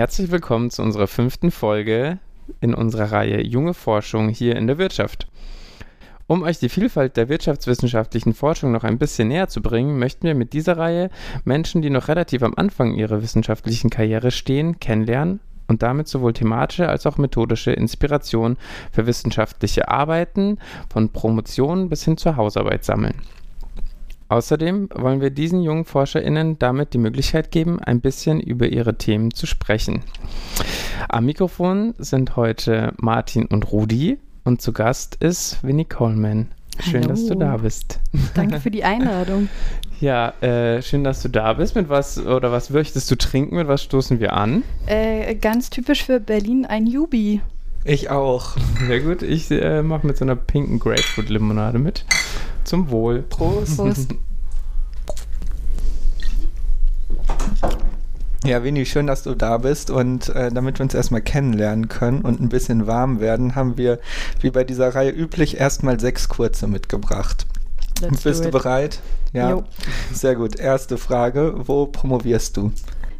Herzlich willkommen zu unserer fünften Folge in unserer Reihe Junge Forschung hier in der Wirtschaft. Um euch die Vielfalt der wirtschaftswissenschaftlichen Forschung noch ein bisschen näher zu bringen, möchten wir mit dieser Reihe Menschen, die noch relativ am Anfang ihrer wissenschaftlichen Karriere stehen, kennenlernen und damit sowohl thematische als auch methodische Inspiration für wissenschaftliche Arbeiten von Promotion bis hin zur Hausarbeit sammeln. Außerdem wollen wir diesen jungen ForscherInnen damit die Möglichkeit geben, ein bisschen über ihre Themen zu sprechen. Am Mikrofon sind heute Martin und Rudi und zu Gast ist Winnie Coleman. Schön, Hallo. dass du da bist. Danke für die Einladung. ja, äh, schön, dass du da bist. Mit was oder was möchtest du trinken? Mit was stoßen wir an? Äh, ganz typisch für Berlin ein Jubi. Ich auch. Sehr gut. Ich äh, mache mit so einer pinken Grapefruit-Limonade mit. Zum Wohl. Prost. Prost. Ja, Winnie, schön, dass du da bist. Und äh, damit wir uns erstmal kennenlernen können und ein bisschen warm werden, haben wir, wie bei dieser Reihe üblich, erstmal sechs kurze mitgebracht. Let's Bist du bereit? Ja. Jo. Sehr gut. Erste Frage: Wo promovierst du?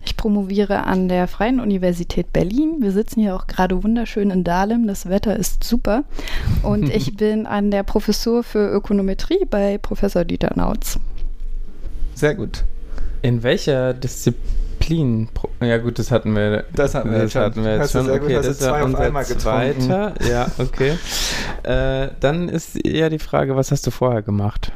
Ich promoviere an der Freien Universität Berlin. Wir sitzen hier auch gerade wunderschön in Dahlem. Das Wetter ist super. Und ich bin an der Professur für Ökonometrie bei Professor Dieter Nautz. Sehr gut. In welcher Disziplin? Ja gut, das hatten wir. Das hatten wir, das jetzt, hatten wir jetzt schon. okay, das ist ja unser zweiter. Ja, okay. äh, dann ist eher die Frage, was hast du vorher gemacht?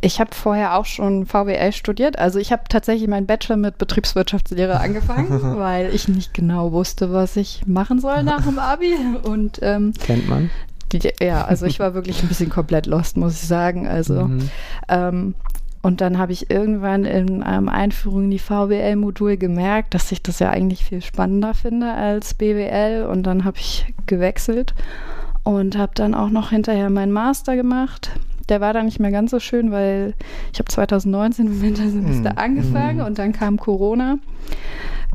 Ich habe vorher auch schon VWL studiert. Also ich habe tatsächlich meinen Bachelor mit Betriebswirtschaftslehre angefangen, weil ich nicht genau wusste, was ich machen soll nach dem Abi. Und ähm, kennt man. Die, ja, also ich war wirklich ein bisschen komplett lost, muss ich sagen. Also mhm. ähm, und dann habe ich irgendwann in einem Einführung in die VWL-Modul gemerkt, dass ich das ja eigentlich viel spannender finde als BWL. Und dann habe ich gewechselt und habe dann auch noch hinterher meinen Master gemacht der war dann nicht mehr ganz so schön, weil ich habe 2019 im Wintersemester mhm. angefangen mhm. und dann kam Corona.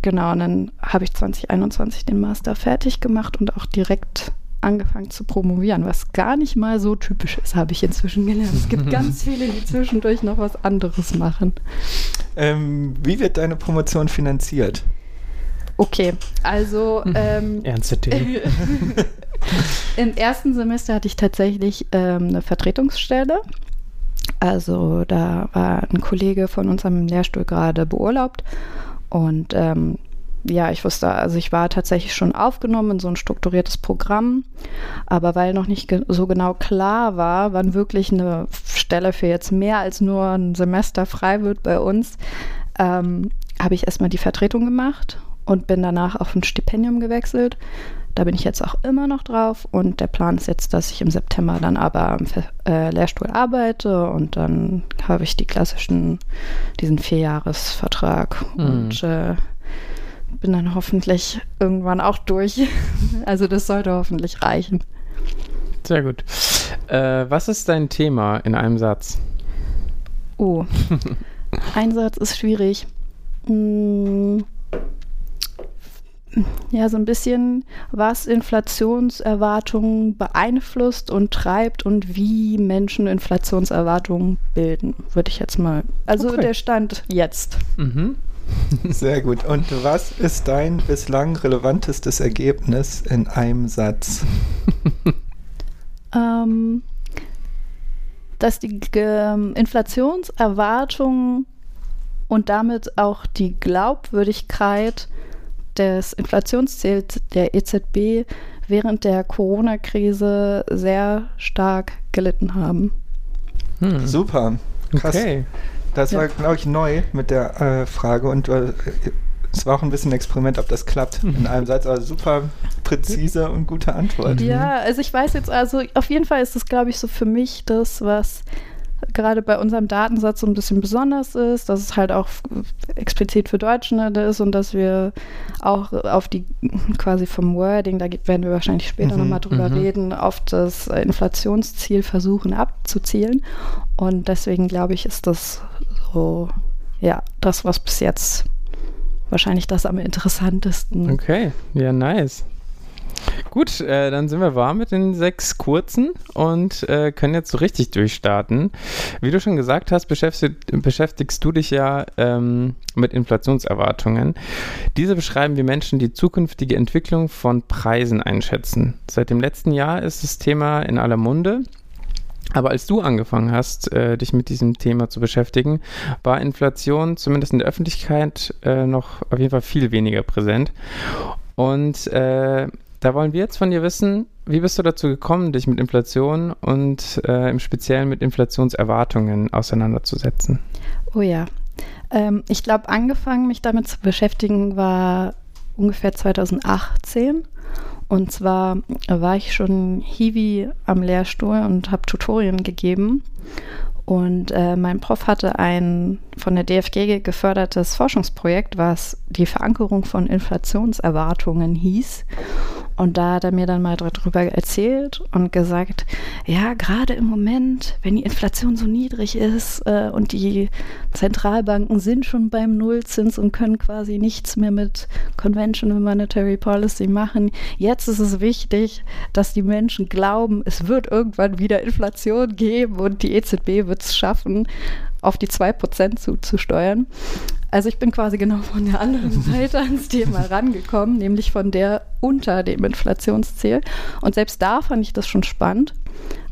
Genau, und dann habe ich 2021 den Master fertig gemacht und auch direkt angefangen zu promovieren, was gar nicht mal so typisch ist, habe ich inzwischen gelernt. Es gibt ganz viele, die zwischendurch noch was anderes machen. Ähm, wie wird deine Promotion finanziert? Okay, also ähm, ernste Themen. Im ersten Semester hatte ich tatsächlich ähm, eine Vertretungsstelle. Also da war ein Kollege von unserem Lehrstuhl gerade beurlaubt und ähm, ja, ich wusste, also ich war tatsächlich schon aufgenommen in so ein strukturiertes Programm, aber weil noch nicht ge so genau klar war, wann wirklich eine Stelle für jetzt mehr als nur ein Semester frei wird bei uns, ähm, habe ich erstmal die Vertretung gemacht und bin danach auf ein Stipendium gewechselt. Da bin ich jetzt auch immer noch drauf und der Plan ist jetzt, dass ich im September dann aber am äh, Lehrstuhl arbeite und dann habe ich die klassischen, diesen Vierjahresvertrag mhm. und äh, bin dann hoffentlich irgendwann auch durch. also das sollte hoffentlich reichen. Sehr gut. Äh, was ist dein Thema in einem Satz? Oh, ein Satz ist schwierig. Hm ja, so ein bisschen, was Inflationserwartungen beeinflusst und treibt und wie Menschen Inflationserwartungen bilden, würde ich jetzt mal. Also okay. der Stand jetzt. Mhm. Sehr gut. Und was ist dein bislang relevantestes Ergebnis in einem Satz? ähm, dass die ähm, Inflationserwartungen und damit auch die Glaubwürdigkeit des Inflationsziels der EZB während der Corona-Krise sehr stark gelitten haben. Hm. Super. Krass. Okay. Das ja. war, glaube ich, neu mit der äh, Frage und äh, es war auch ein bisschen ein Experiment, ob das klappt in einem Satz, aber super präzise und gute Antwort. Ja, also ich weiß jetzt, also auf jeden Fall ist das, glaube ich, so für mich das, was gerade bei unserem Datensatz so ein bisschen besonders ist, dass es halt auch explizit für Deutschland ist und dass wir auch auf die quasi vom Wording, da werden wir wahrscheinlich später mhm, nochmal drüber mhm. reden, auf das Inflationsziel versuchen abzuzielen. Und deswegen glaube ich, ist das so, ja, das, was bis jetzt wahrscheinlich das am interessantesten. Okay, ja, nice. Gut, äh, dann sind wir warm mit den sechs kurzen und äh, können jetzt so richtig durchstarten. Wie du schon gesagt hast, beschäftig, beschäftigst du dich ja ähm, mit Inflationserwartungen. Diese beschreiben, wie Menschen die zukünftige Entwicklung von Preisen einschätzen. Seit dem letzten Jahr ist das Thema in aller Munde. Aber als du angefangen hast, äh, dich mit diesem Thema zu beschäftigen, war Inflation zumindest in der Öffentlichkeit äh, noch auf jeden Fall viel weniger präsent. Und äh, da wollen wir jetzt von dir wissen, wie bist du dazu gekommen, dich mit Inflation und äh, im Speziellen mit Inflationserwartungen auseinanderzusetzen? Oh ja. Ähm, ich glaube, angefangen, mich damit zu beschäftigen, war ungefähr 2018. Und zwar war ich schon Hiwi am Lehrstuhl und habe Tutorien gegeben. Und äh, mein Prof hatte ein von der DFG gefördertes Forschungsprojekt, was die Verankerung von Inflationserwartungen hieß. Und da hat er mir dann mal darüber erzählt und gesagt, ja, gerade im Moment, wenn die Inflation so niedrig ist äh, und die Zentralbanken sind schon beim Nullzins und können quasi nichts mehr mit Conventional Monetary Policy machen, jetzt ist es wichtig, dass die Menschen glauben, es wird irgendwann wieder Inflation geben und die EZB wird es schaffen, auf die 2% zuzusteuern. Also ich bin quasi genau von der anderen Seite ans Thema rangekommen, nämlich von der unter dem Inflationsziel. Und selbst da fand ich das schon spannend,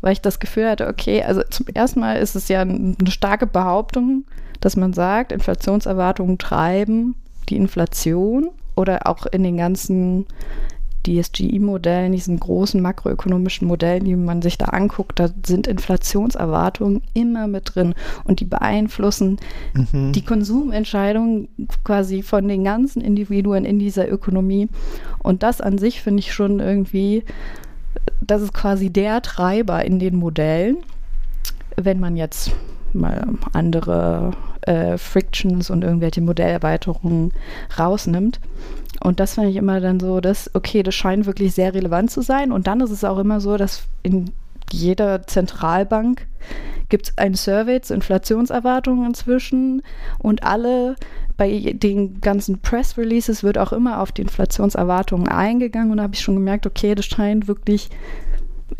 weil ich das Gefühl hatte, okay, also zum ersten Mal ist es ja eine starke Behauptung, dass man sagt, Inflationserwartungen treiben die Inflation oder auch in den ganzen DSGI-Modellen, diesen großen makroökonomischen Modellen, die man sich da anguckt, da sind Inflationserwartungen immer mit drin und die beeinflussen mhm. die Konsumentscheidungen quasi von den ganzen Individuen in dieser Ökonomie. Und das an sich finde ich schon irgendwie, das ist quasi der Treiber in den Modellen, wenn man jetzt mal andere äh, Frictions und irgendwelche Modellerweiterungen rausnimmt. Und das fand ich immer dann so, dass, okay, das scheint wirklich sehr relevant zu sein. Und dann ist es auch immer so, dass in jeder Zentralbank gibt es ein Survey zu Inflationserwartungen inzwischen. Und alle bei den ganzen Press Releases wird auch immer auf die Inflationserwartungen eingegangen. Und da habe ich schon gemerkt, okay, das scheint wirklich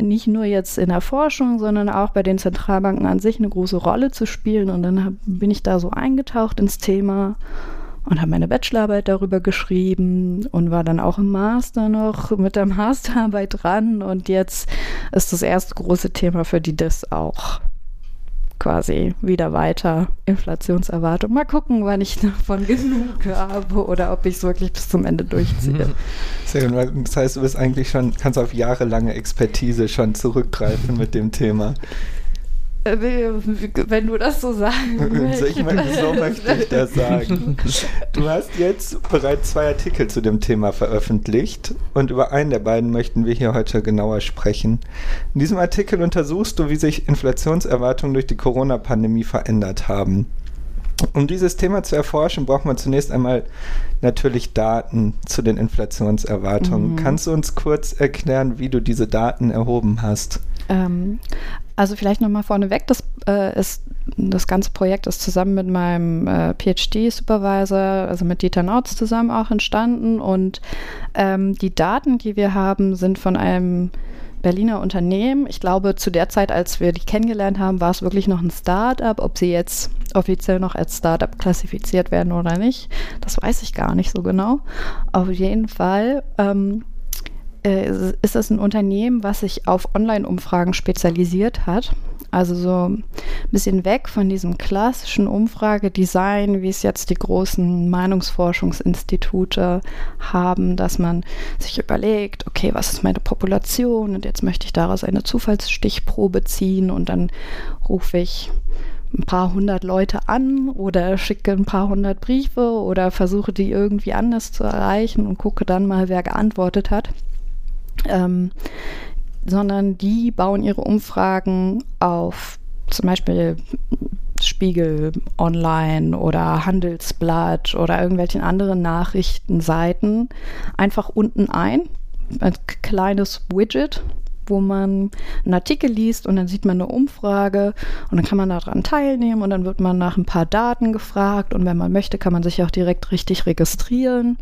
nicht nur jetzt in der Forschung, sondern auch bei den Zentralbanken an sich eine große Rolle zu spielen. Und dann hab, bin ich da so eingetaucht ins Thema und habe meine Bachelorarbeit darüber geschrieben und war dann auch im Master noch mit der Masterarbeit dran und jetzt ist das erste große Thema für die DIS auch quasi wieder weiter Inflationserwartung. Mal gucken, wann ich davon genug habe oder ob ich es wirklich bis zum Ende durchziehe. Sehr gut. Das heißt, du bist eigentlich schon, kannst auf jahrelange Expertise schon zurückgreifen mit dem Thema. Äh, wenn du das so sagen möchtest. Ich meine, so möchte ich das sagen. Du hast jetzt bereits zwei Artikel zu dem Thema veröffentlicht und über einen der beiden möchten wir hier heute genauer sprechen. In diesem Artikel untersuchst du, wie sich Inflationserwartungen durch die Corona-Pandemie verändert haben. Um dieses Thema zu erforschen, braucht man zunächst einmal natürlich Daten zu den Inflationserwartungen. Mhm. Kannst du uns kurz erklären, wie du diese Daten erhoben hast? Ähm, also vielleicht nochmal vorneweg, das äh, ist das ganze Projekt ist zusammen mit meinem äh, PhD-Supervisor, also mit Dieter Nautz zusammen auch entstanden. Und ähm, die Daten, die wir haben, sind von einem Berliner Unternehmen. Ich glaube, zu der Zeit, als wir die kennengelernt haben, war es wirklich noch ein Start-up. Ob sie jetzt offiziell noch als Start-up klassifiziert werden oder nicht, das weiß ich gar nicht so genau. Auf jeden Fall ähm, äh, ist es ein Unternehmen, was sich auf Online-Umfragen spezialisiert hat. Also so ein bisschen weg von diesem klassischen Umfragedesign, wie es jetzt die großen Meinungsforschungsinstitute haben, dass man sich überlegt, okay, was ist meine Population und jetzt möchte ich daraus eine Zufallsstichprobe ziehen und dann rufe ich ein paar hundert Leute an oder schicke ein paar hundert Briefe oder versuche die irgendwie anders zu erreichen und gucke dann mal, wer geantwortet hat ähm, sondern die bauen ihre Umfragen auf zum Beispiel Spiegel Online oder Handelsblatt oder irgendwelchen anderen Nachrichtenseiten einfach unten ein. Ein kleines Widget, wo man einen Artikel liest und dann sieht man eine Umfrage und dann kann man daran teilnehmen und dann wird man nach ein paar Daten gefragt und wenn man möchte, kann man sich auch direkt richtig registrieren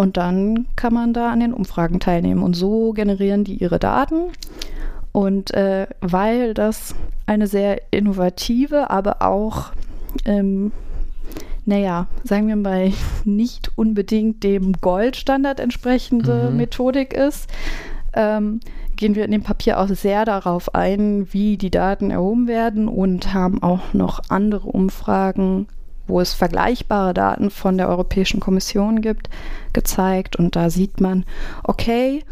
Und dann kann man da an den Umfragen teilnehmen. Und so generieren die ihre Daten. Und äh, weil das eine sehr innovative, aber auch, ähm, naja, sagen wir mal, nicht unbedingt dem Goldstandard entsprechende mhm. Methodik ist, ähm, gehen wir in dem Papier auch sehr darauf ein, wie die Daten erhoben werden und haben auch noch andere Umfragen wo es vergleichbare Daten von der Europäischen Kommission gibt, gezeigt. Und da sieht man, okay,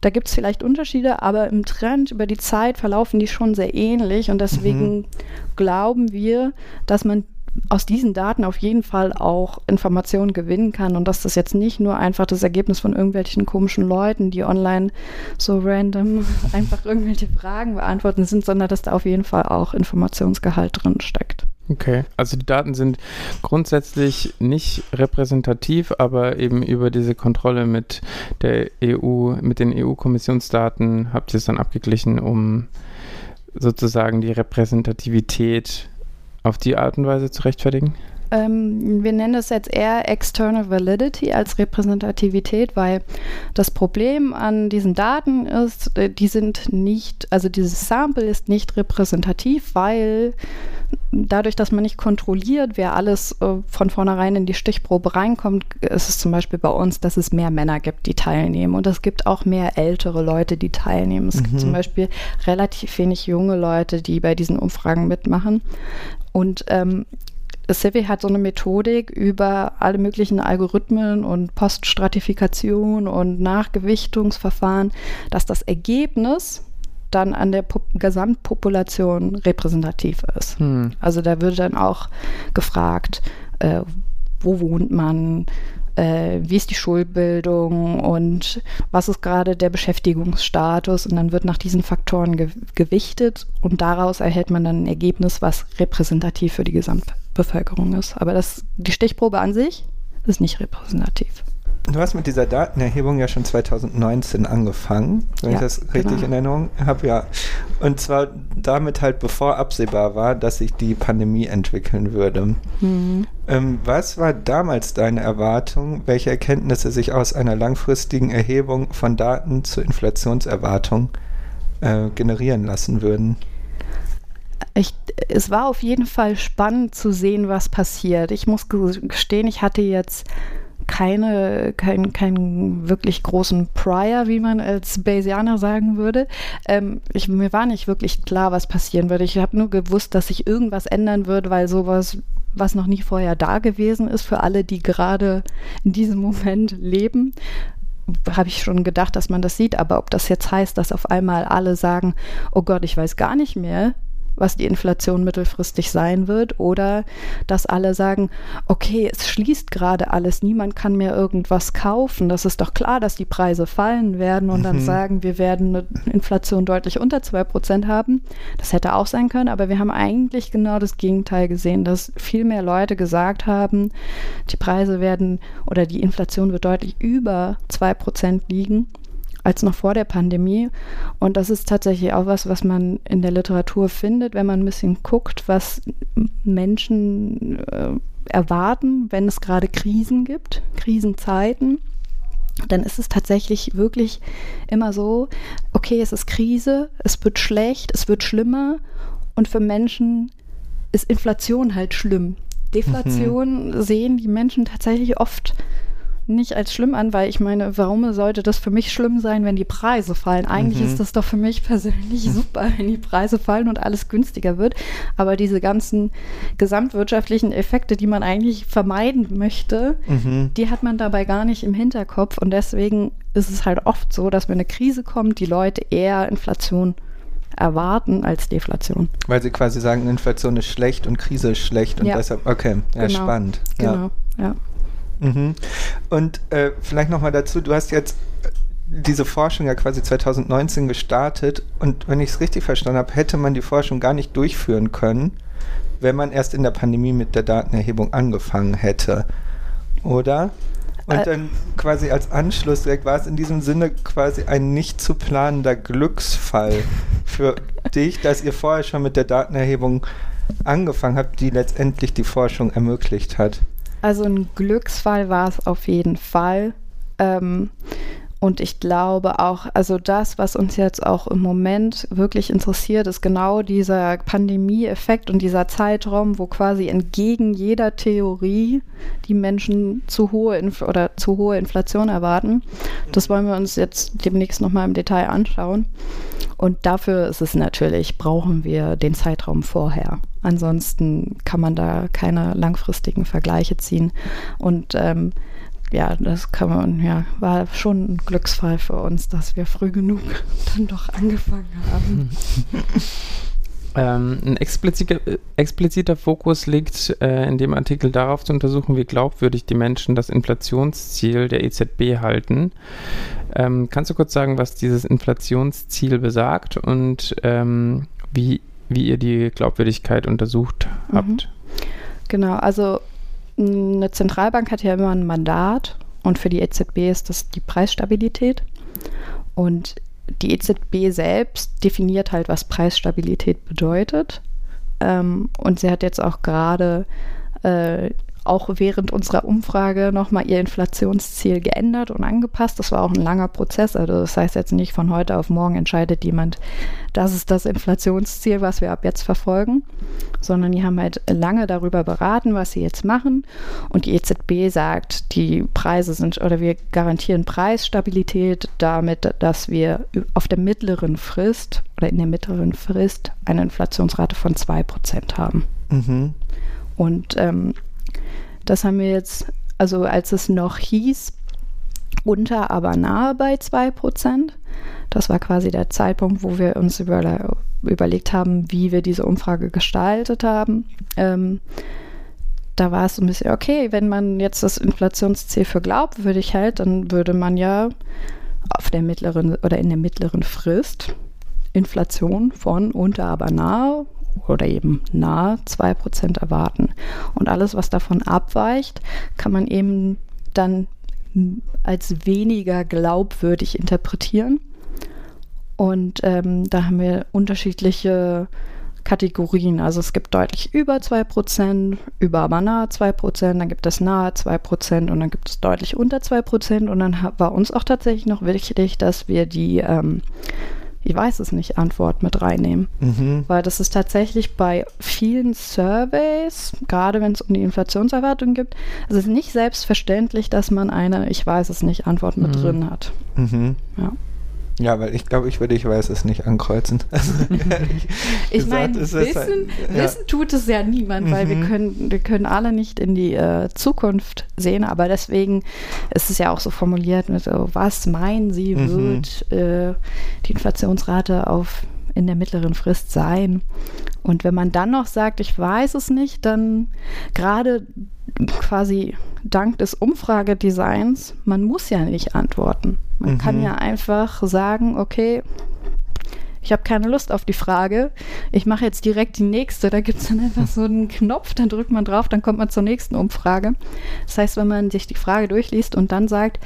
da gibt es vielleicht Unterschiede, aber im Trend über die Zeit verlaufen die schon sehr ähnlich. Und deswegen mhm. glauben wir, dass man aus diesen Daten auf jeden Fall auch Informationen gewinnen kann und dass das jetzt nicht nur einfach das Ergebnis von irgendwelchen komischen Leuten, die online so random einfach irgendwelche Fragen beantworten sind, sondern dass da auf jeden Fall auch Informationsgehalt drin steckt. Okay, also die Daten sind grundsätzlich nicht repräsentativ, aber eben über diese Kontrolle mit der EU, mit den EU-Kommissionsdaten habt ihr es dann abgeglichen, um sozusagen die Repräsentativität auf die Art und Weise zu rechtfertigen? Ähm, wir nennen es jetzt eher External Validity als Repräsentativität, weil das Problem an diesen Daten ist, äh, die sind nicht, also dieses Sample ist nicht repräsentativ, weil dadurch, dass man nicht kontrolliert, wer alles äh, von vornherein in die Stichprobe reinkommt, ist es zum Beispiel bei uns, dass es mehr Männer gibt, die teilnehmen. Und es gibt auch mehr ältere Leute, die teilnehmen. Es mhm. gibt zum Beispiel relativ wenig junge Leute, die bei diesen Umfragen mitmachen. Und ähm, Civi hat so eine Methodik über alle möglichen Algorithmen und Poststratifikation und Nachgewichtungsverfahren, dass das Ergebnis dann an der Pop Gesamtpopulation repräsentativ ist. Hm. Also da wird dann auch gefragt, äh, wo wohnt man, äh, wie ist die Schulbildung und was ist gerade der Beschäftigungsstatus und dann wird nach diesen Faktoren ge gewichtet und daraus erhält man dann ein Ergebnis, was repräsentativ für die Gesamtbevölkerung ist. Aber das, die Stichprobe an sich ist nicht repräsentativ. Du hast mit dieser Datenerhebung ja schon 2019 angefangen, wenn ja, ich das richtig genau. in Erinnerung habe, ja. Und zwar damit halt, bevor absehbar war, dass sich die Pandemie entwickeln würde. Mhm. Ähm, was war damals deine Erwartung, welche Erkenntnisse sich aus einer langfristigen Erhebung von Daten zur Inflationserwartung äh, generieren lassen würden? Ich, es war auf jeden Fall spannend zu sehen, was passiert. Ich muss gestehen, ich hatte jetzt keine, keinen kein wirklich großen Prior, wie man als Bayesianer sagen würde. Ähm, ich, mir war nicht wirklich klar, was passieren würde. Ich habe nur gewusst, dass sich irgendwas ändern wird, weil sowas, was noch nie vorher da gewesen ist, für alle, die gerade in diesem Moment leben, habe ich schon gedacht, dass man das sieht. Aber ob das jetzt heißt, dass auf einmal alle sagen, oh Gott, ich weiß gar nicht mehr, was die Inflation mittelfristig sein wird oder dass alle sagen, okay, es schließt gerade alles, niemand kann mehr irgendwas kaufen. Das ist doch klar, dass die Preise fallen werden und mhm. dann sagen, wir werden eine Inflation deutlich unter 2% haben. Das hätte auch sein können, aber wir haben eigentlich genau das Gegenteil gesehen, dass viel mehr Leute gesagt haben, die Preise werden oder die Inflation wird deutlich über 2% liegen als noch vor der Pandemie. Und das ist tatsächlich auch was, was man in der Literatur findet, wenn man ein bisschen guckt, was Menschen äh, erwarten, wenn es gerade Krisen gibt, Krisenzeiten dann ist es tatsächlich wirklich immer so, okay, es ist Krise, es wird schlecht, es wird schlimmer und für Menschen ist Inflation halt schlimm. Deflation mhm. sehen die Menschen tatsächlich oft nicht als schlimm an, weil ich meine, warum sollte das für mich schlimm sein, wenn die Preise fallen? Eigentlich mhm. ist das doch für mich persönlich super, wenn die Preise fallen und alles günstiger wird. Aber diese ganzen gesamtwirtschaftlichen Effekte, die man eigentlich vermeiden möchte, mhm. die hat man dabei gar nicht im Hinterkopf. Und deswegen ist es halt oft so, dass wenn eine Krise kommt, die Leute eher Inflation erwarten als Deflation. Weil sie quasi sagen, Inflation ist schlecht und Krise ist schlecht und ja. deshalb, okay, ja, genau. spannend. Genau, ja. ja. Mhm. Und äh, vielleicht nochmal dazu, du hast jetzt äh, diese Forschung ja quasi 2019 gestartet und wenn ich es richtig verstanden habe, hätte man die Forschung gar nicht durchführen können, wenn man erst in der Pandemie mit der Datenerhebung angefangen hätte. Oder? Und äh, dann quasi als Anschluss war es in diesem Sinne quasi ein nicht zu planender Glücksfall für dich, dass ihr vorher schon mit der Datenerhebung angefangen habt, die letztendlich die Forschung ermöglicht hat. Also ein Glücksfall war es auf jeden Fall. Ähm, und ich glaube auch, also das, was uns jetzt auch im Moment wirklich interessiert, ist genau dieser Pandemie-Effekt und dieser Zeitraum, wo quasi entgegen jeder Theorie die Menschen zu hohe Inf oder zu hohe Inflation erwarten. Das wollen wir uns jetzt demnächst nochmal im Detail anschauen. Und dafür ist es natürlich, brauchen wir den Zeitraum vorher. Ansonsten kann man da keine langfristigen Vergleiche ziehen. Und ähm, ja, das kann man, ja, war schon ein Glücksfall für uns, dass wir früh genug dann doch angefangen haben. ähm, ein expliziter, expliziter Fokus liegt äh, in dem Artikel darauf zu untersuchen, wie glaubwürdig die Menschen das Inflationsziel der EZB halten. Ähm, kannst du kurz sagen, was dieses Inflationsziel besagt und ähm, wie, wie ihr die Glaubwürdigkeit untersucht habt? Mhm. Genau, also eine Zentralbank hat ja immer ein Mandat und für die EZB ist das die Preisstabilität. Und die EZB selbst definiert halt, was Preisstabilität bedeutet. Ähm, und sie hat jetzt auch gerade äh, auch während unserer Umfrage nochmal ihr Inflationsziel geändert und angepasst. Das war auch ein langer Prozess. Also das heißt jetzt nicht von heute auf morgen entscheidet jemand, das ist das Inflationsziel, was wir ab jetzt verfolgen, sondern die haben halt lange darüber beraten, was sie jetzt machen. Und die EZB sagt, die Preise sind oder wir garantieren Preisstabilität damit, dass wir auf der mittleren Frist oder in der mittleren Frist eine Inflationsrate von 2% haben. Mhm. Und ähm, das haben wir jetzt, also als es noch hieß, unter, aber nahe bei 2%. Das war quasi der Zeitpunkt, wo wir uns über, überlegt haben, wie wir diese Umfrage gestaltet haben. Ähm, da war es so ein bisschen, okay, wenn man jetzt das Inflationsziel für glaubwürdig hält, dann würde man ja auf der mittleren oder in der mittleren Frist Inflation von unter, aber nahe oder eben nahe 2% erwarten. Und alles, was davon abweicht, kann man eben dann als weniger glaubwürdig interpretieren. Und ähm, da haben wir unterschiedliche Kategorien. Also es gibt deutlich über 2%, über aber nahe 2%, dann gibt es nahe 2% und dann gibt es deutlich unter 2%. Und dann war uns auch tatsächlich noch wichtig, dass wir die ähm, ich weiß es nicht, Antwort mit reinnehmen. Mhm. Weil das ist tatsächlich bei vielen Surveys, gerade wenn es um die Inflationserwartung geht, es ist nicht selbstverständlich, dass man eine Ich weiß es nicht Antwort mit mhm. drin hat. Mhm. Ja. Ja, weil ich glaube, ich würde ich weiß es nicht ankreuzen. Also, ich meine, wissen, halt, ja. wissen tut es ja niemand, weil mhm. wir können, wir können alle nicht in die äh, Zukunft sehen, aber deswegen ist es ja auch so formuliert mit so, was meinen Sie, mhm. wird äh, die Inflationsrate auf in der mittleren Frist sein? Und wenn man dann noch sagt, ich weiß es nicht, dann gerade quasi dank des Umfragedesigns, man muss ja nicht antworten. Man mhm. kann ja einfach sagen, okay, ich habe keine Lust auf die Frage, ich mache jetzt direkt die nächste. Da gibt es dann einfach so einen Knopf, dann drückt man drauf, dann kommt man zur nächsten Umfrage. Das heißt, wenn man sich die Frage durchliest und dann sagt,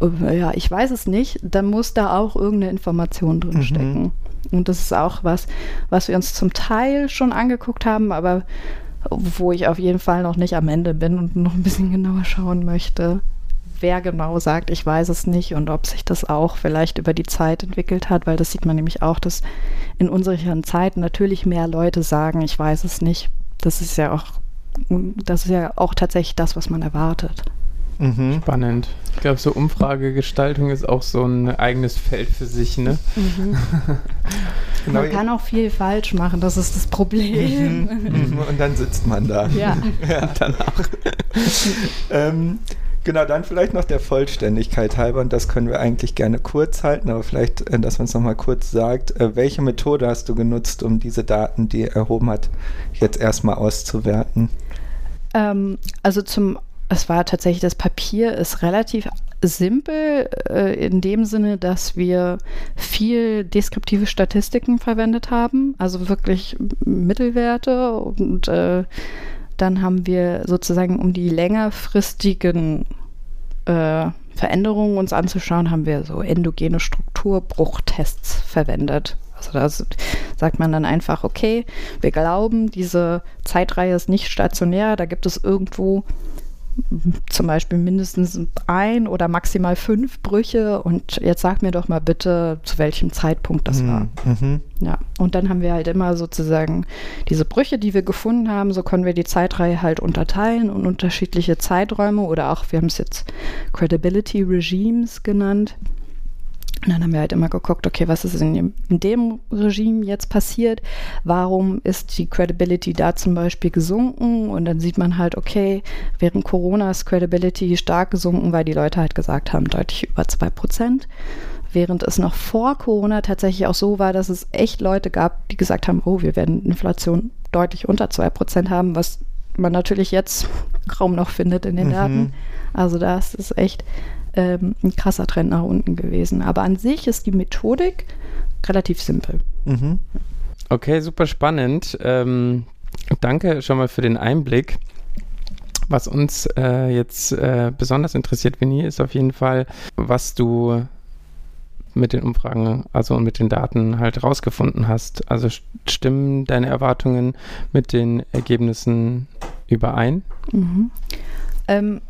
oh, ja, ich weiß es nicht, dann muss da auch irgendeine Information drin stecken. Mhm. Und das ist auch was, was wir uns zum Teil schon angeguckt haben, aber wo ich auf jeden Fall noch nicht am Ende bin und noch ein bisschen genauer schauen möchte, wer genau sagt, ich weiß es nicht und ob sich das auch vielleicht über die Zeit entwickelt hat, weil das sieht man nämlich auch, dass in unseren Zeiten natürlich mehr Leute sagen, ich weiß es nicht. Das ist ja auch, das ist ja auch tatsächlich das, was man erwartet. Mhm. Spannend. Ich glaube, so Umfragegestaltung ist auch so ein eigenes Feld für sich, ne? Mhm. genau. Man kann auch viel falsch machen, das ist das Problem. Mhm. mhm. Und dann sitzt man da. Ja. ja. Danach. ähm, Genau, dann vielleicht noch der Vollständigkeit halber, und das können wir eigentlich gerne kurz halten, aber vielleicht, äh, dass man es nochmal kurz sagt. Äh, welche Methode hast du genutzt, um diese Daten, die er erhoben hat, jetzt erstmal auszuwerten? Ähm, also zum es war tatsächlich, das Papier ist relativ simpel äh, in dem Sinne, dass wir viel deskriptive Statistiken verwendet haben, also wirklich Mittelwerte und äh, dann haben wir sozusagen, um die längerfristigen äh, Veränderungen uns anzuschauen, haben wir so endogene Strukturbruchtests verwendet. Also da sagt man dann einfach, okay, wir glauben, diese Zeitreihe ist nicht stationär, da gibt es irgendwo zum Beispiel mindestens ein oder maximal fünf Brüche und jetzt sag mir doch mal bitte, zu welchem Zeitpunkt das war. Mhm. Ja, und dann haben wir halt immer sozusagen diese Brüche, die wir gefunden haben, so können wir die Zeitreihe halt unterteilen und unterschiedliche Zeiträume oder auch, wir haben es jetzt Credibility Regimes genannt. Und dann haben wir halt immer geguckt, okay, was ist in dem, in dem, Regime jetzt passiert? Warum ist die Credibility da zum Beispiel gesunken? Und dann sieht man halt, okay, während Corona ist Credibility stark gesunken, weil die Leute halt gesagt haben, deutlich über 2 Prozent. Während es noch vor Corona tatsächlich auch so war, dass es echt Leute gab, die gesagt haben, oh, wir werden Inflation deutlich unter 2 Prozent haben, was man natürlich jetzt kaum noch findet in den mhm. Daten. Also da ist es echt ähm, ein krasser Trend nach unten gewesen. Aber an sich ist die Methodik relativ simpel. Mhm. Okay, super spannend. Ähm, danke schon mal für den Einblick. Was uns äh, jetzt äh, besonders interessiert, Vinny, ist auf jeden Fall, was du mit den Umfragen, also mit den Daten halt rausgefunden hast. Also stimmen deine Erwartungen mit den Ergebnissen überein? Mhm. Ähm,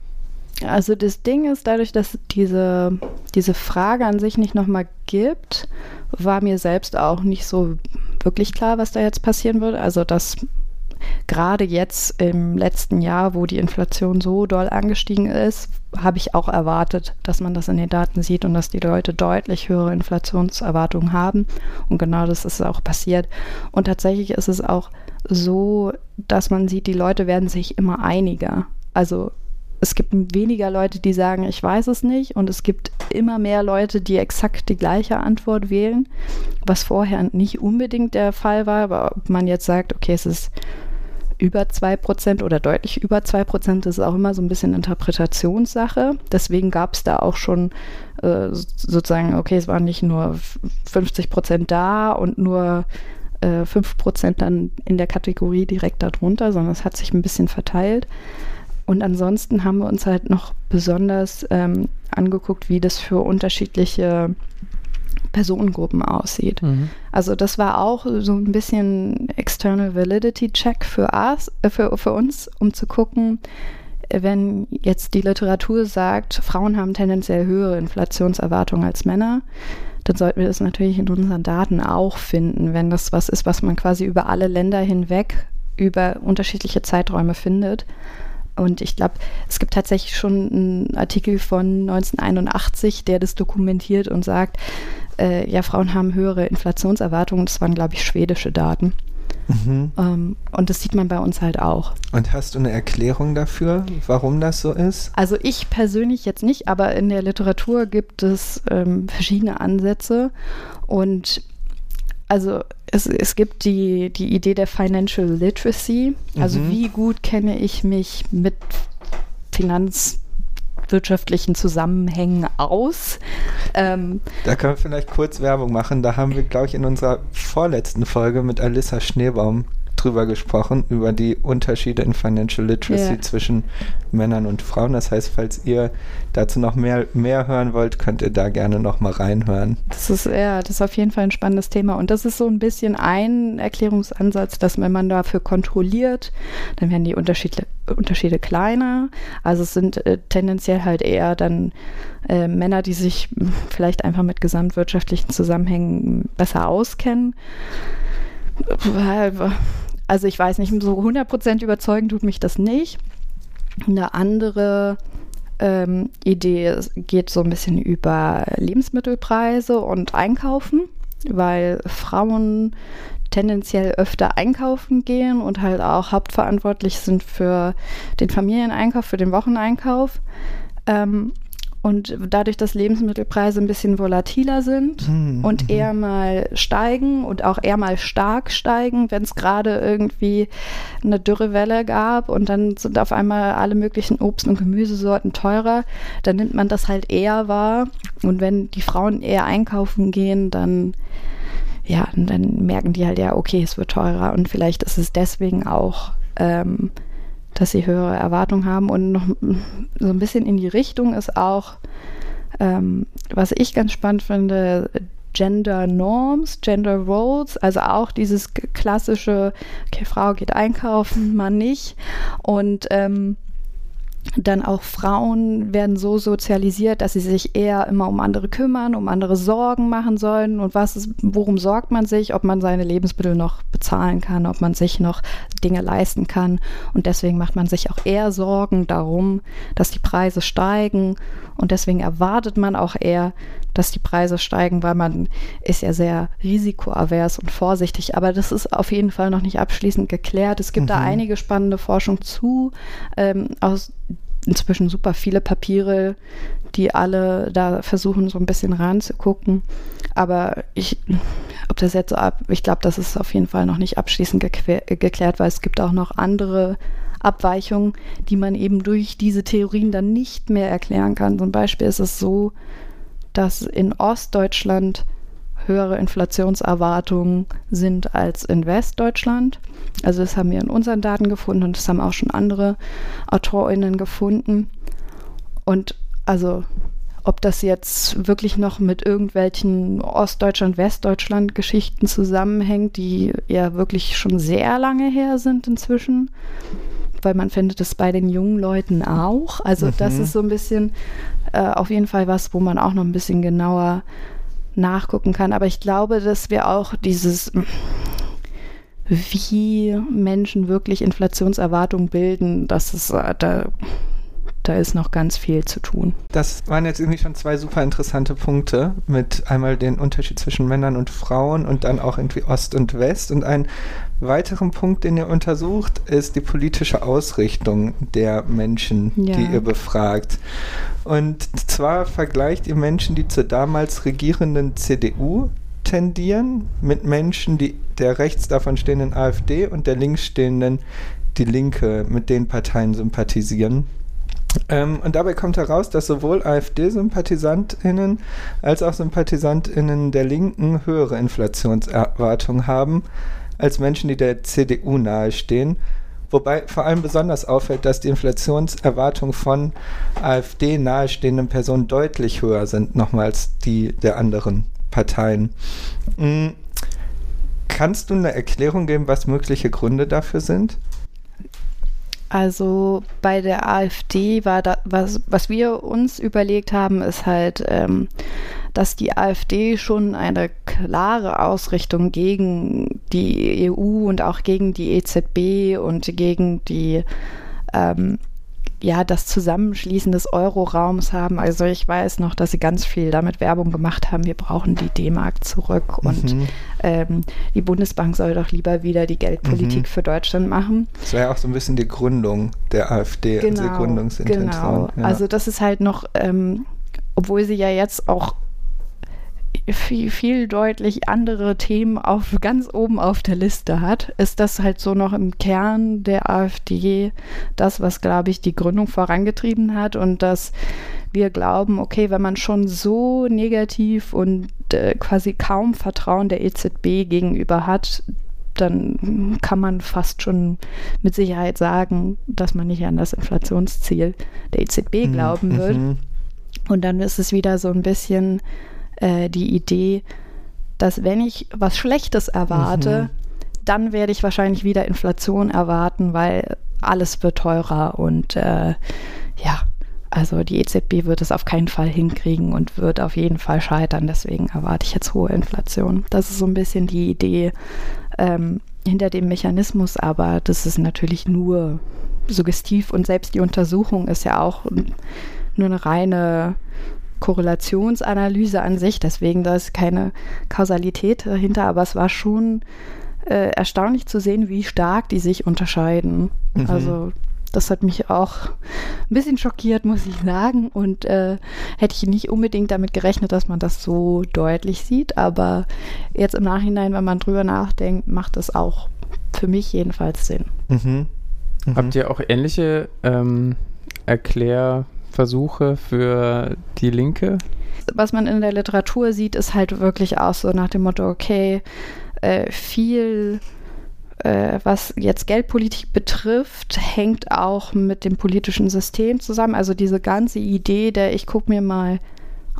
also das Ding ist, dadurch, dass diese, diese Frage an sich nicht nochmal gibt, war mir selbst auch nicht so wirklich klar, was da jetzt passieren wird. Also dass gerade jetzt im letzten Jahr, wo die Inflation so doll angestiegen ist, habe ich auch erwartet, dass man das in den Daten sieht und dass die Leute deutlich höhere Inflationserwartungen haben. Und genau das ist auch passiert. Und tatsächlich ist es auch so, dass man sieht, die Leute werden sich immer einiger. Also es gibt weniger Leute, die sagen, ich weiß es nicht, und es gibt immer mehr Leute, die exakt die gleiche Antwort wählen, was vorher nicht unbedingt der Fall war. Aber ob man jetzt sagt, okay, es ist über 2% oder deutlich über 2%, das ist auch immer so ein bisschen Interpretationssache. Deswegen gab es da auch schon äh, sozusagen, okay, es waren nicht nur 50% da und nur äh, 5% dann in der Kategorie direkt darunter, sondern es hat sich ein bisschen verteilt. Und ansonsten haben wir uns halt noch besonders ähm, angeguckt, wie das für unterschiedliche Personengruppen aussieht. Mhm. Also das war auch so ein bisschen External Validity Check für, us, äh, für, für uns, um zu gucken, wenn jetzt die Literatur sagt, Frauen haben tendenziell höhere Inflationserwartungen als Männer, dann sollten wir das natürlich in unseren Daten auch finden, wenn das was ist, was man quasi über alle Länder hinweg über unterschiedliche Zeiträume findet. Und ich glaube, es gibt tatsächlich schon einen Artikel von 1981, der das dokumentiert und sagt, äh, ja, Frauen haben höhere Inflationserwartungen. Das waren, glaube ich, schwedische Daten. Mhm. Ähm, und das sieht man bei uns halt auch. Und hast du eine Erklärung dafür, warum das so ist? Also ich persönlich jetzt nicht, aber in der Literatur gibt es ähm, verschiedene Ansätze. Und also es, es gibt die, die Idee der Financial Literacy. Also mhm. wie gut kenne ich mich mit finanzwirtschaftlichen Zusammenhängen aus. Ähm, da können wir vielleicht kurz Werbung machen. Da haben wir, glaube ich, in unserer vorletzten Folge mit Alissa Schneebaum drüber gesprochen, über die Unterschiede in Financial Literacy yeah. zwischen Männern und Frauen. Das heißt, falls ihr dazu noch mehr, mehr hören wollt, könnt ihr da gerne noch mal reinhören. Das ist, ja, das ist auf jeden Fall ein spannendes Thema. Und das ist so ein bisschen ein Erklärungsansatz, dass wenn man dafür kontrolliert, dann werden die Unterschiede, Unterschiede kleiner. Also es sind äh, tendenziell halt eher dann äh, Männer, die sich vielleicht einfach mit gesamtwirtschaftlichen Zusammenhängen besser auskennen also ich weiß nicht, so 100% überzeugen tut mich das nicht. Eine andere ähm, Idee geht so ein bisschen über Lebensmittelpreise und Einkaufen, weil Frauen tendenziell öfter einkaufen gehen und halt auch hauptverantwortlich sind für den Familieneinkauf, für den Wocheneinkauf. Ähm, und dadurch, dass Lebensmittelpreise ein bisschen volatiler sind mhm. und eher mal steigen und auch eher mal stark steigen, wenn es gerade irgendwie eine Dürrewelle gab und dann sind auf einmal alle möglichen Obst- und Gemüsesorten teurer, dann nimmt man das halt eher wahr. Und wenn die Frauen eher einkaufen gehen, dann ja, dann merken die halt ja, okay, es wird teurer und vielleicht ist es deswegen auch ähm, dass sie höhere Erwartungen haben. Und noch so ein bisschen in die Richtung ist auch, ähm, was ich ganz spannend finde, Gender Norms, Gender Roles, also auch dieses klassische, okay, Frau geht einkaufen, Mann nicht. Und ähm, dann auch Frauen werden so sozialisiert, dass sie sich eher immer um andere kümmern, um andere Sorgen machen sollen. Und was ist, worum sorgt man sich? Ob man seine Lebensmittel noch bezahlen kann, ob man sich noch Dinge leisten kann. Und deswegen macht man sich auch eher Sorgen darum, dass die Preise steigen. Und deswegen erwartet man auch eher, dass die Preise steigen, weil man ist ja sehr risikoavers und vorsichtig. Aber das ist auf jeden Fall noch nicht abschließend geklärt. Es gibt mhm. da einige spannende Forschung zu, ähm, aus inzwischen super viele Papiere, die alle da versuchen, so ein bisschen ranzugucken. Aber ich, ob das jetzt so ab, ich glaube, das ist auf jeden Fall noch nicht abschließend geklärt, weil es gibt auch noch andere Abweichungen, die man eben durch diese Theorien dann nicht mehr erklären kann. Zum Beispiel ist es so, dass in Ostdeutschland höhere Inflationserwartungen sind als in Westdeutschland. Also das haben wir in unseren Daten gefunden und das haben auch schon andere AutorInnen gefunden. Und also ob das jetzt wirklich noch mit irgendwelchen Ostdeutschland, Westdeutschland Geschichten zusammenhängt, die ja wirklich schon sehr lange her sind inzwischen, weil man findet es bei den jungen Leuten auch. Also mhm. das ist so ein bisschen äh, auf jeden Fall was, wo man auch noch ein bisschen genauer nachgucken kann. Aber ich glaube, dass wir auch dieses, wie Menschen wirklich Inflationserwartungen bilden, dass es äh, da da ist noch ganz viel zu tun. Das waren jetzt irgendwie schon zwei super interessante Punkte mit einmal den Unterschied zwischen Männern und Frauen und dann auch irgendwie Ost und West. Und ein weiterer Punkt, den ihr untersucht, ist die politische Ausrichtung der Menschen, ja. die ihr befragt. Und zwar vergleicht ihr Menschen, die zur damals regierenden CDU tendieren, mit Menschen, die der rechts davon stehenden AfD und der links stehenden Die Linke mit den Parteien sympathisieren. Ähm, und dabei kommt heraus, dass sowohl AfD-SympathisantInnen als auch SympathisantInnen der Linken höhere Inflationserwartungen haben als Menschen, die der CDU nahestehen. Wobei vor allem besonders auffällt, dass die Inflationserwartungen von AfD nahestehenden Personen deutlich höher sind, nochmals die der anderen Parteien. Mhm. Kannst du eine Erklärung geben, was mögliche Gründe dafür sind? Also bei der AfD war da, was, was wir uns überlegt haben, ist halt, ähm, dass die AfD schon eine klare Ausrichtung gegen die EU und auch gegen die EZB und gegen die ähm, ja, das Zusammenschließen des Euroraums haben. Also ich weiß noch, dass sie ganz viel damit Werbung gemacht haben, wir brauchen die D-Mark zurück mhm. und ähm, die Bundesbank soll doch lieber wieder die Geldpolitik mhm. für Deutschland machen. Das war ja auch so ein bisschen die Gründung der AfD, genau, also Gründungsintention. Genau. Ja. Also das ist halt noch, ähm, obwohl sie ja jetzt auch viel, viel deutlich andere Themen auf ganz oben auf der Liste hat, ist das halt so noch im Kern der AfD das, was, glaube ich, die Gründung vorangetrieben hat und dass wir glauben, okay, wenn man schon so negativ und äh, quasi kaum Vertrauen der EZB gegenüber hat, dann kann man fast schon mit Sicherheit sagen, dass man nicht an das Inflationsziel der EZB mhm. glauben wird. Mhm. Und dann ist es wieder so ein bisschen äh, die Idee, dass wenn ich was Schlechtes erwarte, mhm. dann werde ich wahrscheinlich wieder Inflation erwarten, weil alles wird teurer und äh, ja, also die EZB wird es auf keinen Fall hinkriegen und wird auf jeden Fall scheitern. Deswegen erwarte ich jetzt hohe Inflation. Das ist so ein bisschen die Idee ähm, hinter dem Mechanismus, aber das ist natürlich nur suggestiv und selbst die Untersuchung ist ja auch nur eine reine Korrelationsanalyse an sich, deswegen da ist keine Kausalität dahinter, aber es war schon äh, erstaunlich zu sehen, wie stark die sich unterscheiden. Mhm. Also das hat mich auch ein bisschen schockiert, muss ich sagen. Und äh, hätte ich nicht unbedingt damit gerechnet, dass man das so deutlich sieht. Aber jetzt im Nachhinein, wenn man drüber nachdenkt, macht das auch für mich jedenfalls Sinn. Mhm. Mhm. Habt ihr auch ähnliche ähm, Erklär- Versuche für die Linke? Was man in der Literatur sieht, ist halt wirklich auch so nach dem Motto, okay, äh, viel äh, was jetzt Geldpolitik betrifft, hängt auch mit dem politischen System zusammen. Also diese ganze Idee der, ich gucke mir mal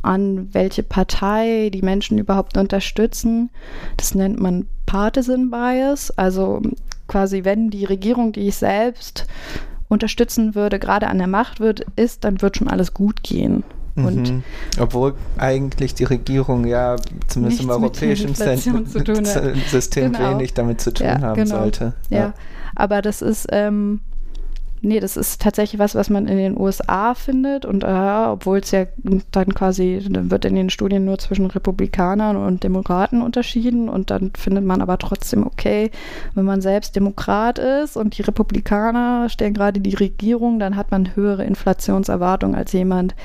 an, welche Partei die Menschen überhaupt unterstützen, das nennt man Partisan Bias. Also quasi, wenn die Regierung, die ich selbst unterstützen würde, gerade an der Macht wird, ist, dann wird schon alles gut gehen. Mhm. Obwohl eigentlich die Regierung ja zumindest im europäischen System genau. wenig damit zu tun ja, haben genau. sollte. Ja. ja. aber das ist, ähm, nee, das ist tatsächlich was, was man in den USA findet und äh, obwohl es ja dann quasi, dann wird in den Studien nur zwischen Republikanern und Demokraten unterschieden und dann findet man aber trotzdem, okay, wenn man selbst Demokrat ist und die Republikaner stellen gerade die Regierung, dann hat man höhere Inflationserwartungen als jemand,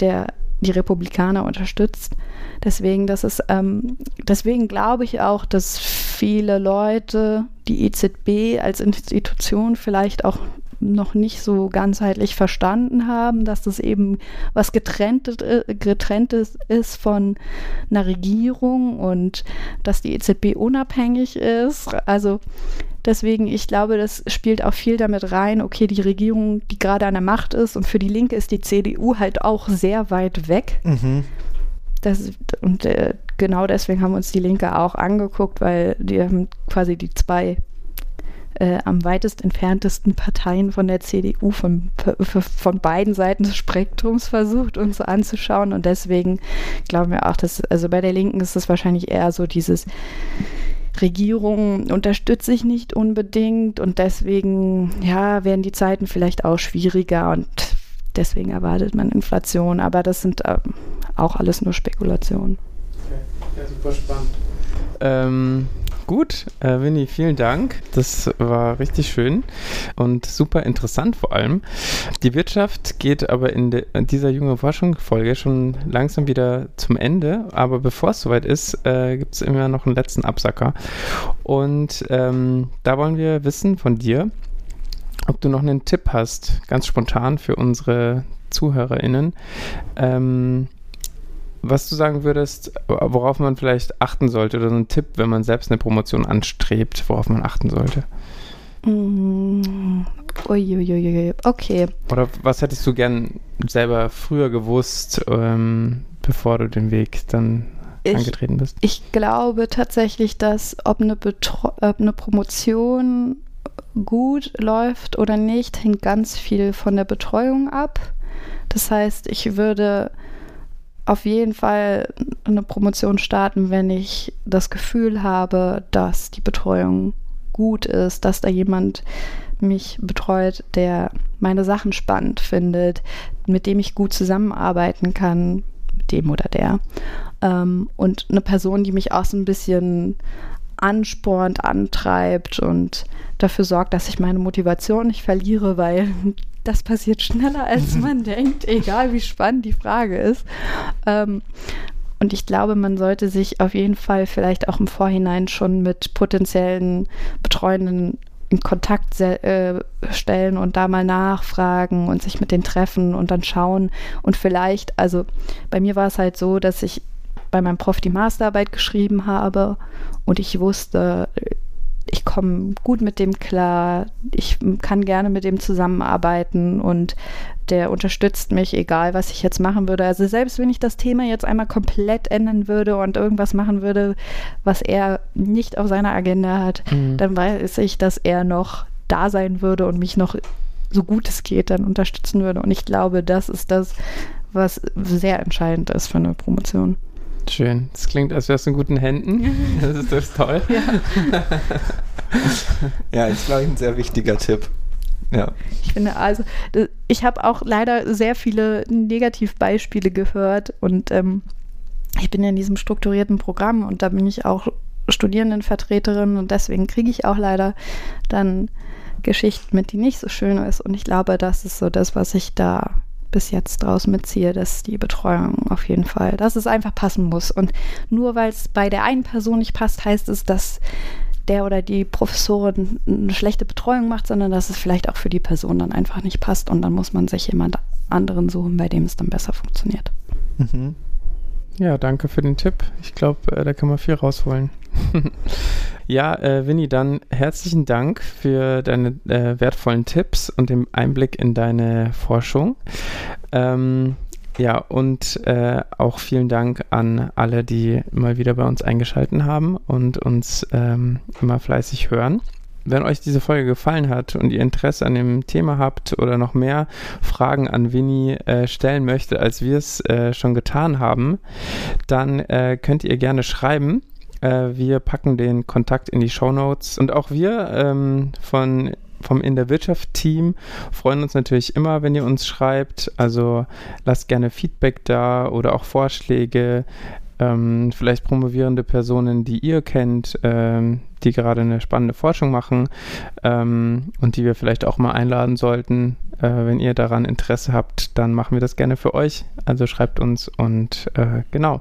der die Republikaner unterstützt. Deswegen, das ist, ähm, deswegen glaube ich auch, dass viele Leute die EZB als Institution vielleicht auch noch nicht so ganzheitlich verstanden haben, dass das eben was getrenntes, getrenntes ist von einer Regierung und dass die EZB unabhängig ist. Also Deswegen, ich glaube, das spielt auch viel damit rein, okay, die Regierung, die gerade an der Macht ist und für die Linke ist die CDU halt auch sehr weit weg. Mhm. Das, und äh, genau deswegen haben wir uns die Linke auch angeguckt, weil die haben quasi die zwei äh, am weitest entferntesten Parteien von der CDU von, von beiden Seiten des Spektrums versucht, uns so anzuschauen. Und deswegen glauben wir auch, dass, also bei der Linken ist es wahrscheinlich eher so dieses Regierung unterstütze ich nicht unbedingt und deswegen, ja, werden die Zeiten vielleicht auch schwieriger und deswegen erwartet man Inflation, aber das sind äh, auch alles nur Spekulationen. Okay. Ja, super spannend. Ähm, Gut, äh, Winnie, vielen Dank. Das war richtig schön und super interessant vor allem. Die Wirtschaft geht aber in, de, in dieser junge Forschung-Folge schon langsam wieder zum Ende. Aber bevor es soweit ist, äh, gibt es immer noch einen letzten Absacker. Und ähm, da wollen wir wissen von dir, ob du noch einen Tipp hast, ganz spontan für unsere ZuhörerInnen. Ähm, was du sagen würdest, worauf man vielleicht achten sollte oder so ein Tipp, wenn man selbst eine Promotion anstrebt, worauf man achten sollte? Mm, uiuiui, okay. Oder was hättest du gern selber früher gewusst, ähm, bevor du den Weg dann ich, angetreten bist? Ich glaube tatsächlich, dass ob eine, Betro ob eine Promotion gut läuft oder nicht, hängt ganz viel von der Betreuung ab. Das heißt, ich würde auf jeden Fall eine Promotion starten, wenn ich das Gefühl habe, dass die Betreuung gut ist, dass da jemand mich betreut, der meine Sachen spannend findet, mit dem ich gut zusammenarbeiten kann, mit dem oder der. Ähm, und eine Person, die mich auch so ein bisschen anspornt, antreibt und dafür sorgt, dass ich meine Motivation nicht verliere, weil das passiert schneller, als man denkt, egal wie spannend die Frage ist. Ähm, und ich glaube, man sollte sich auf jeden Fall vielleicht auch im Vorhinein schon mit potenziellen Betreuenden in Kontakt äh, stellen und da mal nachfragen und sich mit denen treffen und dann schauen. Und vielleicht, also bei mir war es halt so, dass ich bei meinem Prof die Masterarbeit geschrieben habe und ich wusste, ich komme gut mit dem klar, ich kann gerne mit dem zusammenarbeiten und der unterstützt mich, egal was ich jetzt machen würde. Also selbst wenn ich das Thema jetzt einmal komplett ändern würde und irgendwas machen würde, was er nicht auf seiner Agenda hat, mhm. dann weiß ich, dass er noch da sein würde und mich noch so gut es geht dann unterstützen würde. Und ich glaube, das ist das, was sehr entscheidend ist für eine Promotion. Schön. Das klingt, als wärst du in guten Händen. Das ist, das ist toll. Ja. ja, ist, glaube ich, ein sehr wichtiger Tipp. Ja. Ich finde, also, ich habe auch leider sehr viele Negativbeispiele gehört und ähm, ich bin ja in diesem strukturierten Programm und da bin ich auch Studierendenvertreterin und deswegen kriege ich auch leider dann Geschichten mit, die nicht so schön ist und ich glaube, das ist so das, was ich da bis jetzt draus mitziehe, dass die Betreuung auf jeden Fall, dass es einfach passen muss. Und nur weil es bei der einen Person nicht passt, heißt es, dass der oder die Professorin eine schlechte Betreuung macht, sondern dass es vielleicht auch für die Person dann einfach nicht passt und dann muss man sich jemand anderen suchen, bei dem es dann besser funktioniert. Mhm. Ja, danke für den Tipp. Ich glaube, äh, da kann man viel rausholen. ja, äh, Winnie, dann herzlichen Dank für deine äh, wertvollen Tipps und den Einblick in deine Forschung. Ähm, ja, und äh, auch vielen Dank an alle, die mal wieder bei uns eingeschaltet haben und uns ähm, immer fleißig hören. wenn euch diese Folge gefallen hat und ihr Interesse an dem Thema habt oder noch mehr Fragen an Winnie äh, stellen möchtet, als wir es äh, schon getan haben, dann äh, könnt ihr gerne schreiben. Äh, wir packen den Kontakt in die Show Notes und auch wir ähm, von vom In der Wirtschaft Team freuen uns natürlich immer, wenn ihr uns schreibt. Also lasst gerne Feedback da oder auch Vorschläge. Ähm, vielleicht promovierende Personen, die ihr kennt, ähm, die gerade eine spannende Forschung machen ähm, und die wir vielleicht auch mal einladen sollten. Äh, wenn ihr daran Interesse habt, dann machen wir das gerne für euch. Also schreibt uns und äh, genau.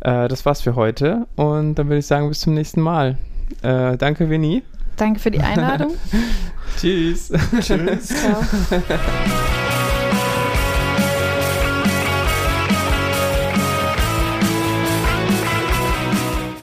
Äh, das war's für heute und dann würde ich sagen, bis zum nächsten Mal. Äh, danke, Winnie. Danke für die Einladung. Tschüss. Tschüss. Ciao.